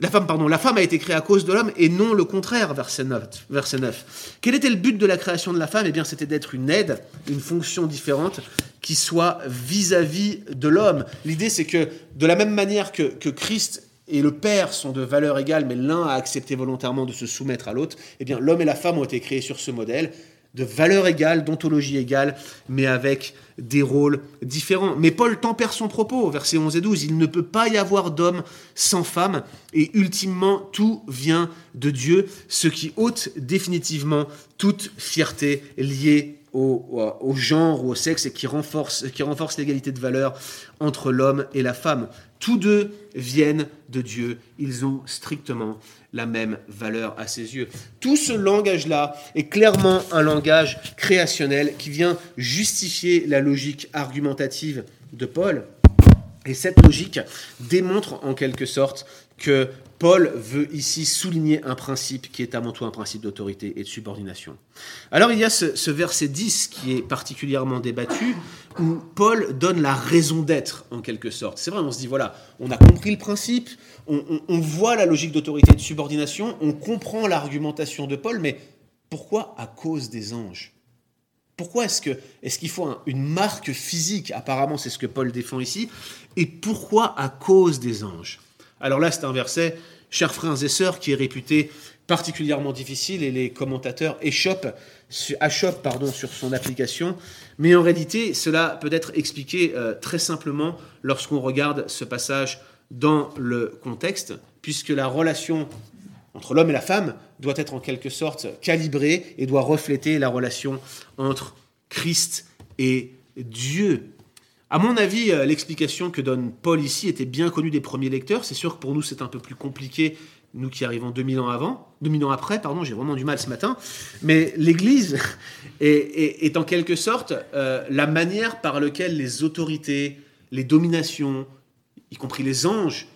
la femme, pardon, la femme a été créée à cause de l'homme et non le contraire, verset 9, verset 9. Quel était le but de la création de la femme? Eh bien, c'était d'être une aide, une fonction différente qui soit vis-à-vis de l'homme. L'idée, c'est que de la même manière que, que Christ et le Père sont de valeur égale, mais l'un a accepté volontairement de se soumettre à l'autre, eh bien, l'homme et la femme ont été créés sur ce modèle de valeur égale, d'ontologie égale, mais avec des rôles différents. Mais Paul tempère son propos, versets 11 et 12, il ne peut pas y avoir d'homme sans femme, et ultimement tout vient de Dieu, ce qui ôte définitivement toute fierté liée au, genre ou au sexe et qui renforce l'égalité de valeur entre l'homme et la femme. Tous deux viennent de Dieu, ils ont strictement la même valeur à ses yeux. Tout ce langage-là est clairement un langage créationnel qui vient justifier la logique argumentative de Paul. Et cette logique démontre en quelque sorte que Paul veut ici souligner un principe qui est avant tout un principe d'autorité et de subordination. Alors il y a ce, verset 10 qui est particulièrement débattu, où Paul donne la raison d'être en quelque sorte. C'est vrai, on se dit, voilà, on a compris le principe, on, voit la logique d'autorité et de subordination, on comprend l'argumentation de Paul, mais pourquoi à cause des anges? Pourquoi est-ce qu'il faut une marque physique? Apparemment, c'est ce que Paul défend ici. Et pourquoi à cause des anges? Alors là, c'est un verset, chers frères et sœurs, qui est réputé particulièrement difficile et les commentateurs achoppent, pardon, sur son application. Mais en réalité, cela peut être expliqué euh, très simplement lorsqu'on regarde ce passage dans le contexte, puisque la relation entre l'homme et la femme doit être en quelque sorte calibrée et doit refléter la relation entre Christ et Dieu. À mon avis, euh, l'explication que donne Paul ici était bien connue des premiers lecteurs. C'est sûr que pour nous, c'est un peu plus compliqué, nous qui arrivons 2000 ans avant, 2000 ans après, pardon, j'ai vraiment du mal ce matin. Mais l'Église [LAUGHS] est, en quelque sorte euh, la manière par laquelle les autorités, les dominations, y compris les anges,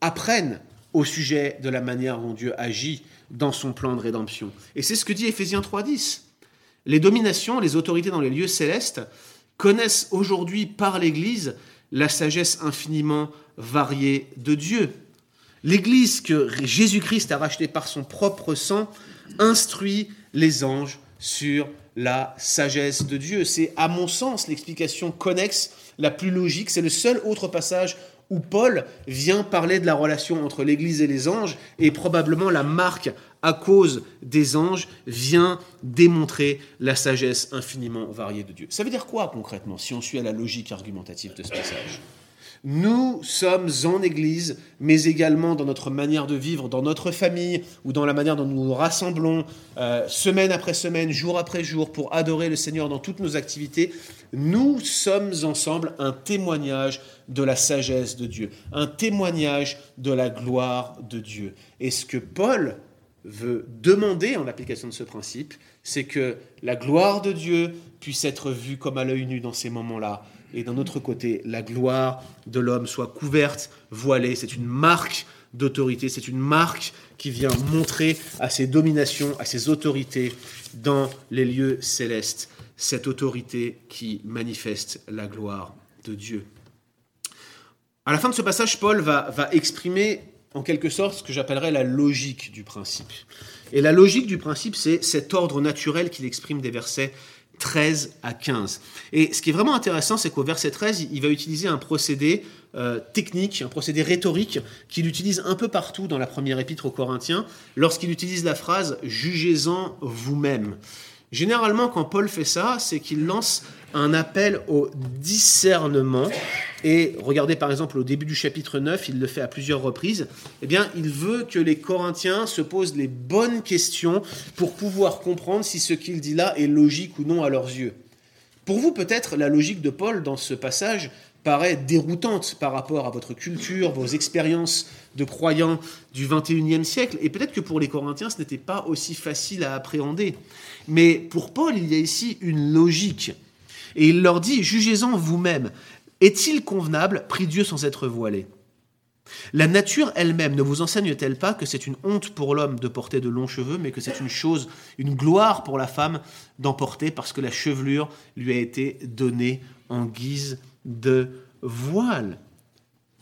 apprennent au sujet de la manière dont Dieu agit dans son plan de rédemption. Et c'est ce que dit Éphésiens 3.10. Les dominations, les autorités dans les lieux célestes connaissent aujourd'hui par l'Église la sagesse infiniment variée de Dieu. L'Église que Jésus-Christ a rachetée par son propre sang instruit les anges sur la sagesse de Dieu. C'est à mon sens l'explication connexe la plus logique. C'est le seul autre passage où Paul vient parler de la relation entre l'Église et les anges, et probablement la marque à cause des anges vient démontrer la sagesse infiniment variée de Dieu. Ça veut dire quoi concrètement si on suit à la logique argumentative de ce passage? Nous sommes en Église, mais également dans notre manière de vivre, dans notre famille ou dans la manière dont nous nous rassemblons euh, semaine après semaine, jour après jour, pour adorer le Seigneur dans toutes nos activités. Nous sommes ensemble un témoignage de la sagesse de Dieu, un témoignage de la gloire de Dieu. Et ce que Paul veut demander en application de ce principe, c'est que la gloire de Dieu puisse être vue comme à l'œil nu dans ces moments-là, et d'un autre côté, la gloire de l'homme soit couverte, voilée. C'est une marque d'autorité, c'est une marque qui vient montrer à ses dominations, à ses autorités dans les lieux célestes, cette autorité qui manifeste la gloire de Dieu. À la fin de ce passage, Paul va, va exprimer en quelque sorte ce que j'appellerais la logique du principe. Et la logique du principe, c'est cet ordre naturel qu'il exprime des versets 13 à 15. Et ce qui est vraiment intéressant, c'est qu'au verset 13, il va utiliser un procédé euh, technique, un procédé rhétorique qu'il utilise un peu partout dans la première épître aux Corinthiens, lorsqu'il utilise la phrase Jugez-en vous-même. Généralement, quand Paul fait ça, c'est qu'il lance un appel au discernement. Et regardez par exemple au début du chapitre 9, il le fait à plusieurs reprises. Eh bien, il veut que les Corinthiens se posent les bonnes questions pour pouvoir comprendre si ce qu'il dit là est logique ou non à leurs yeux. Pour vous, peut-être, la logique de Paul dans ce passage paraît déroutante par rapport à votre culture, vos expériences de croyants du 21e siècle. Et peut-être que pour les Corinthiens, ce n'était pas aussi facile à appréhender. Mais pour Paul, il y a ici une logique. Et il leur dit, jugez-en vous-même. Est-il convenable, prie Dieu sans être voilé? La nature elle-même ne vous enseigne-t-elle pas que c'est une honte pour l'homme de porter de longs cheveux, mais que c'est une chose, une gloire pour la femme d'en porter parce que la chevelure lui a été donnée en guise de voile?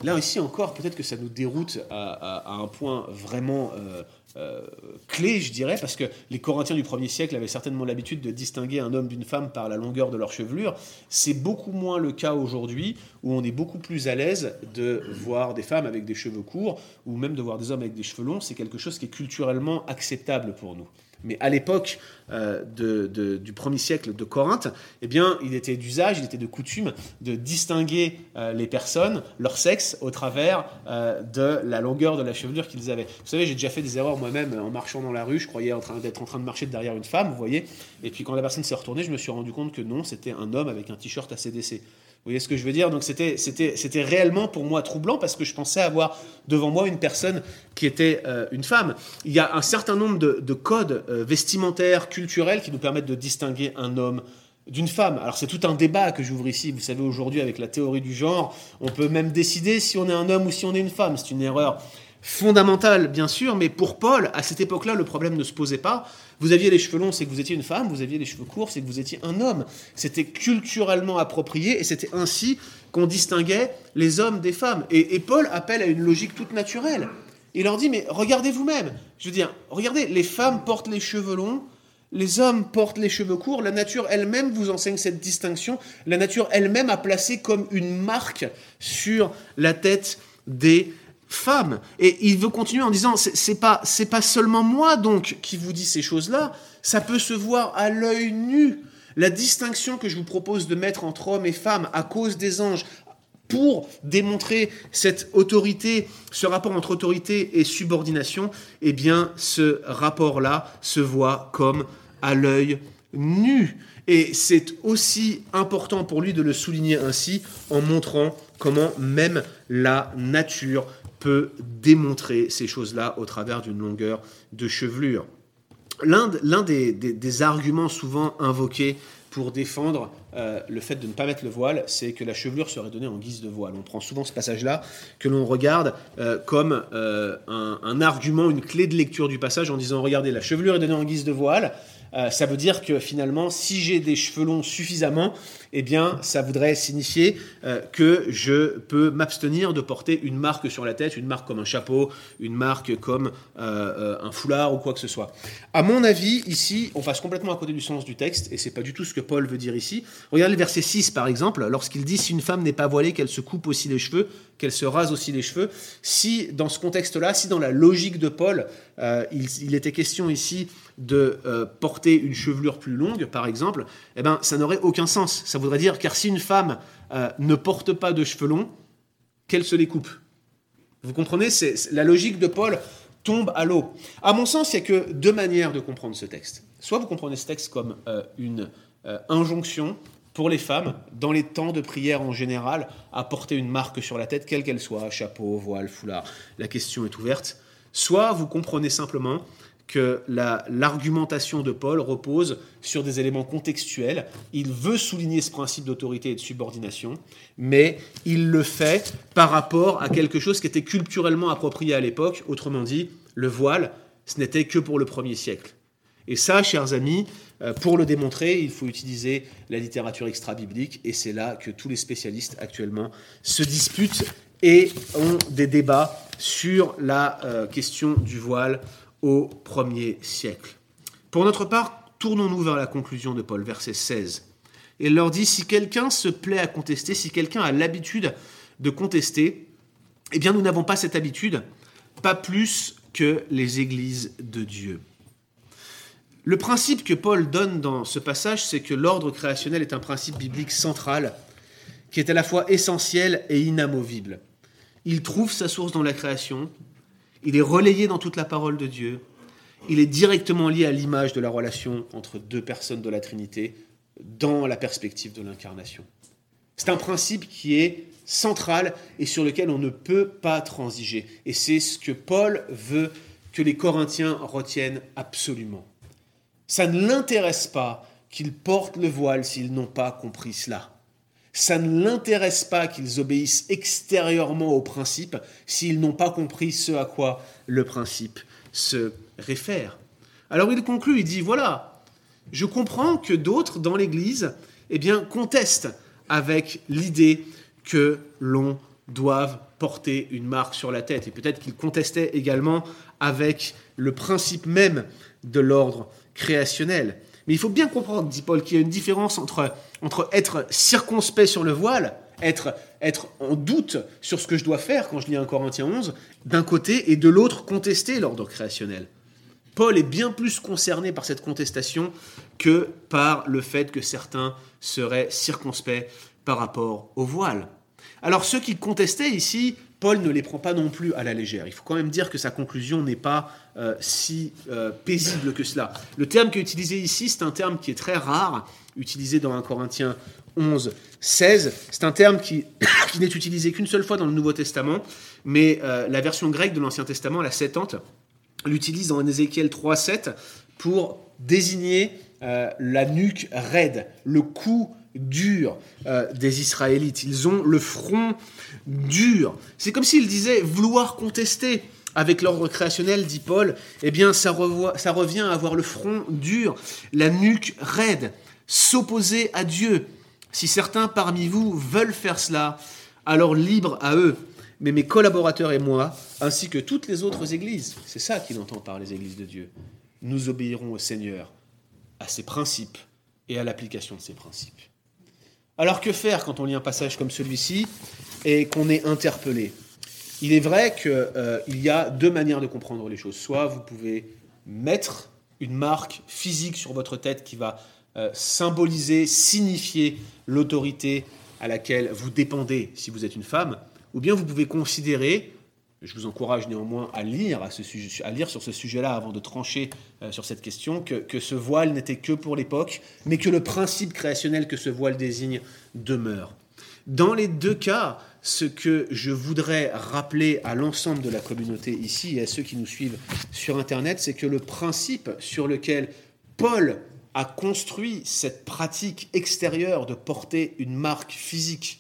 Là aussi encore, peut-être que ça nous déroute à, un point vraiment euh, euh, clé, je dirais, parce que les Corinthiens du 1er siècle avaient certainement l'habitude de distinguer un homme d'une femme par la longueur de leur chevelure. C'est beaucoup moins le cas aujourd'hui, où on est beaucoup plus à l'aise de voir des femmes avec des cheveux courts, ou même de voir des hommes avec des cheveux longs. C'est quelque chose qui est culturellement acceptable pour nous. Mais à l'époque euh, du premier siècle de Corinthe, eh bien, il était d'usage, il était de coutume de distinguer euh, les personnes, leur sexe, au travers euh, de la longueur de la chevelure qu'ils avaient. Vous savez, j'ai déjà fait des erreurs moi-même en marchant dans la rue. Je croyais d'être en train de marcher derrière une femme, vous voyez. Et puis quand la personne s'est retournée, je me suis rendu compte que non, c'était un homme avec un t-shirt ACDC. Vous voyez ce que je veux dire? Donc c'était, c'était, c'était réellement pour moi troublant parce que je pensais avoir devant moi une personne qui était euh, une femme. Il y a un certain nombre de, codes euh, vestimentaires, culturels qui nous permettent de distinguer un homme d'une femme. Alors c'est tout un débat que j'ouvre ici. Vous savez, aujourd'hui avec la théorie du genre, on peut même décider si on est un homme ou si on est une femme. C'est une erreur fondamentale, bien sûr, mais pour Paul, à cette époque-là, le problème ne se posait pas. Vous aviez les cheveux longs, c'est que vous étiez une femme, vous aviez les cheveux courts, c'est que vous étiez un homme. C'était culturellement approprié et c'était ainsi qu'on distinguait les hommes des femmes. Et, Paul appelle à une logique toute naturelle. Il leur dit, mais regardez vous-même. Je veux dire, regardez, les femmes portent les cheveux longs, les hommes portent les cheveux courts, la nature elle-même vous enseigne cette distinction, la nature elle-même a placé comme une marque sur la tête des femme. Et il veut continuer en disant, c'est pas, c'est pas seulement moi donc qui vous dis ces choses-là, ça peut se voir à l'œil nu. La distinction que je vous propose de mettre entre hommes et femmes à cause des anges, pour démontrer cette autorité, ce rapport entre autorité et subordination, eh bien, ce rapport-là se voit comme à l'œil nu. Et c'est aussi important pour lui de le souligner ainsi en montrant comment même la nature peut démontrer ces choses-là au travers d'une longueur de chevelure. L'un des, arguments souvent invoqués pour défendre euh, le fait de ne pas mettre le voile, c'est que la chevelure serait donnée en guise de voile. On prend souvent ce passage-là que l'on regarde euh, comme euh, un, un, argument, une clé de lecture du passage en disant, regardez, la chevelure est donnée en guise de voile, ça veut dire que finalement, si j'ai des cheveux longs suffisamment, eh bien, ça voudrait signifier euh, que je peux m'abstenir de porter une marque sur la tête, une marque comme un chapeau, une marque comme euh, un foulard ou quoi que ce soit. À mon avis, ici, on passe complètement à côté du sens du texte, et c'est pas du tout ce que Paul veut dire ici. Regardez le verset 6, par exemple, lorsqu'il dit si une femme n'est pas voilée, qu'elle se coupe aussi les cheveux, qu'elle se rase aussi les cheveux. Si dans ce contexte-là, si dans la logique de Paul, il, était question ici de euh, porter une chevelure plus longue, par exemple, eh ben, ça n'aurait aucun sens. Ça voudrait dire, car si une femme euh, ne porte pas de cheveux longs, qu'elle se les coupe. Vous comprenez c'est, La logique de Paul tombe à l'eau. À mon sens, il n'y a que deux manières de comprendre ce texte. Soit vous comprenez ce texte comme euh, une euh, injonction pour les femmes, dans les temps de prière en général, à porter une marque sur la tête, quelle qu'elle soit, chapeau, voile, foulard, la question est ouverte. Soit vous comprenez simplement que l'argumentation de Paul repose sur des éléments contextuels. Il veut souligner ce principe d'autorité et de subordination, mais il le fait par rapport à quelque chose qui était culturellement approprié à l'époque. Autrement dit, le voile, ce n'était que pour le premier siècle. Et ça, chers amis, euh, pour le démontrer, il faut utiliser la littérature extra-biblique, et c'est là que tous les spécialistes actuellement se disputent et ont des débats sur la euh, question du voile au premier siècle. Pour notre part, tournons-nous vers la conclusion de Paul, verset 16. Il leur dit, si quelqu'un se plaît à contester, si quelqu'un a l'habitude de contester, eh bien nous n'avons pas cette habitude, pas plus que les églises de Dieu. Le principe que Paul donne dans ce passage, c'est que l'ordre créationnel est un principe biblique central, qui est à la fois essentiel et inamovible. Il trouve sa source dans la création, il est relayé dans toute la parole de Dieu. Il est directement lié à l'image de la relation entre deux personnes de la Trinité dans la perspective de l'incarnation. C'est un principe qui est central et sur lequel on ne peut pas transiger. Et c'est ce que Paul veut que les Corinthiens retiennent absolument. Ça ne l'intéresse pas qu'ils portent le voile s'ils n'ont pas compris cela. Ça ne l'intéresse pas qu'ils obéissent extérieurement au principe s'ils n'ont pas compris ce à quoi le principe se réfère. Alors il conclut, il dit, voilà, je comprends que d'autres dans l'Église eh bien, contestent avec l'idée que l'on doive porter une marque sur la tête. Et peut-être qu'ils contestaient également avec le principe même de l'ordre créationnel. Mais il faut bien comprendre, dit Paul, qu'il y a une différence entre, être circonspect sur le voile, être, être en doute sur ce que je dois faire quand je lis un Corinthiens 11, d'un côté, et de l'autre, contester l'ordre créationnel. Paul est bien plus concerné par cette contestation que par le fait que certains seraient circonspects par rapport au voile. Alors ceux qui contestaient ici Paul ne les prend pas non plus à la légère. Il faut quand même dire que sa conclusion n'est pas euh, si euh, paisible que cela. Le terme qui est utilisé ici, c'est un terme qui est très rare, utilisé dans 1 Corinthiens 11, 16. C'est un terme [COUGHS] qui, n'est utilisé qu'une seule fois dans le Nouveau Testament, mais euh, la version grecque de l'Ancien Testament, la Septante, l'utilise dans Ézéchiel 3, 7 pour désigner la nuque raide, le cou dur des Israélites. Ils ont le front dur. C'est comme s'il disait vouloir contester avec l'ordre créationnel, dit Paul, eh bien ça, ça revient à avoir le front dur, la nuque raide, s'opposer à Dieu. Si certains parmi vous veulent faire cela, alors libre à eux. Mais mes collaborateurs et moi, ainsi que toutes les autres églises, c'est ça qu'il entend par les églises de Dieu, nous obéirons au Seigneur, à ses principes et à l'application de ses principes. Alors que faire quand on lit un passage comme celui-ci et qu'on est interpellé? Il est vrai qu'il euh, y a deux manières de comprendre les choses. Soit vous pouvez mettre une marque physique sur votre tête qui va euh, symboliser, signifier l'autorité à laquelle vous dépendez si vous êtes une femme, ou bien vous pouvez considérer, je vous encourage néanmoins à lire, à, lire sur ce sujet-là avant de trancher euh, sur cette question, que, que ce voile n'était que pour l'époque, mais que le principe créationnel que ce voile désigne demeure. Dans les deux cas, ce que je voudrais rappeler à l'ensemble de la communauté ici et à ceux qui nous suivent sur Internet, c'est que le principe sur lequel Paul a construit cette pratique extérieure de porter une marque physique,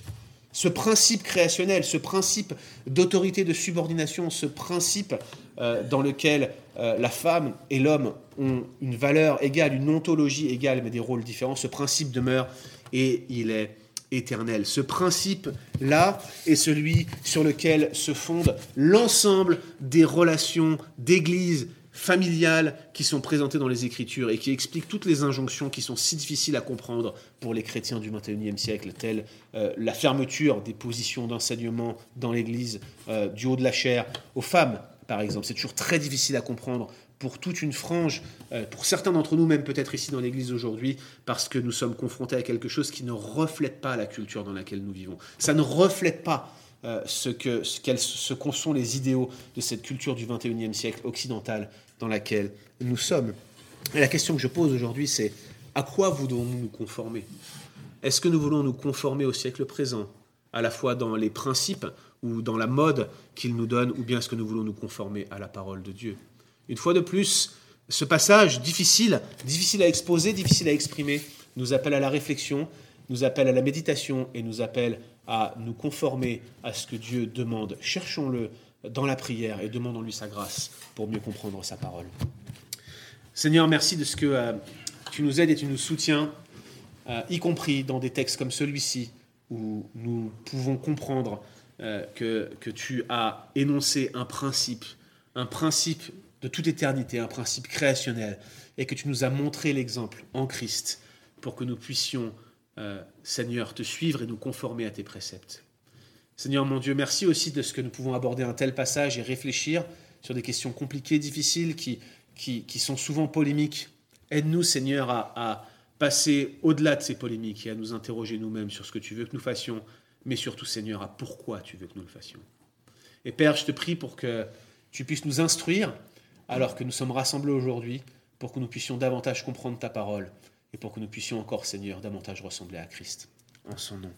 ce principe créationnel, ce principe d'autorité de subordination, ce principe euh, dans lequel euh, la femme et l'homme ont une valeur égale, une ontologie égale, mais des rôles différents, ce principe demeure et il est éternel. Ce principe-là est celui sur lequel se fonde l'ensemble des relations d'église familiales qui sont présentées dans les Écritures et qui expliquent toutes les injonctions qui sont si difficiles à comprendre pour les chrétiens du XXIe siècle, telles euh, la fermeture des positions d'enseignement dans l'Église euh, du haut de la chair aux femmes, par exemple. C'est toujours très difficile à comprendre pour toute une frange, euh, pour certains d'entre nous même peut-être ici dans l'Église aujourd'hui, parce que nous sommes confrontés à quelque chose qui ne reflète pas la culture dans laquelle nous vivons. Ça ne reflète pas euh, ce que ce sont les idéaux de cette culture du 21e siècle occidental dans laquelle nous sommes. Et la question que je pose aujourd'hui, c'est à quoi voulons-nous nous conformer? Est-ce que nous voulons nous conformer au siècle présent, à la fois dans les principes ou dans la mode qu'il nous donne, ou bien est-ce que nous voulons nous conformer à la parole de Dieu? Une fois de plus, ce passage difficile, difficile à exposer, difficile à exprimer, nous appelle à la réflexion, nous appelle à la méditation et nous appelle à nous conformer à ce que Dieu demande. Cherchons-le dans la prière et demandons-lui sa grâce pour mieux comprendre sa parole. Seigneur, merci de ce que euh, tu nous aides et tu nous soutiens, euh, y compris dans des textes comme celui-ci, où nous pouvons comprendre euh, que, que tu as énoncé un principe, un principe de toute éternité, un principe créationnel, et que tu nous as montré l'exemple en Christ pour que nous puissions, euh, Seigneur, te suivre et nous conformer à tes préceptes. Seigneur mon Dieu, merci aussi de ce que nous pouvons aborder un tel passage et réfléchir sur des questions compliquées, difficiles, qui, qui, sont souvent polémiques. Aide-nous, Seigneur, à passer au-delà de ces polémiques et à nous interroger nous-mêmes sur ce que tu veux que nous fassions, mais surtout, Seigneur, à pourquoi tu veux que nous le fassions. Et Père, je te prie pour que tu puisses nous instruire alors que nous sommes rassemblés aujourd'hui pour que nous puissions davantage comprendre ta parole et pour que nous puissions encore, Seigneur, davantage ressembler à Christ. En son nom.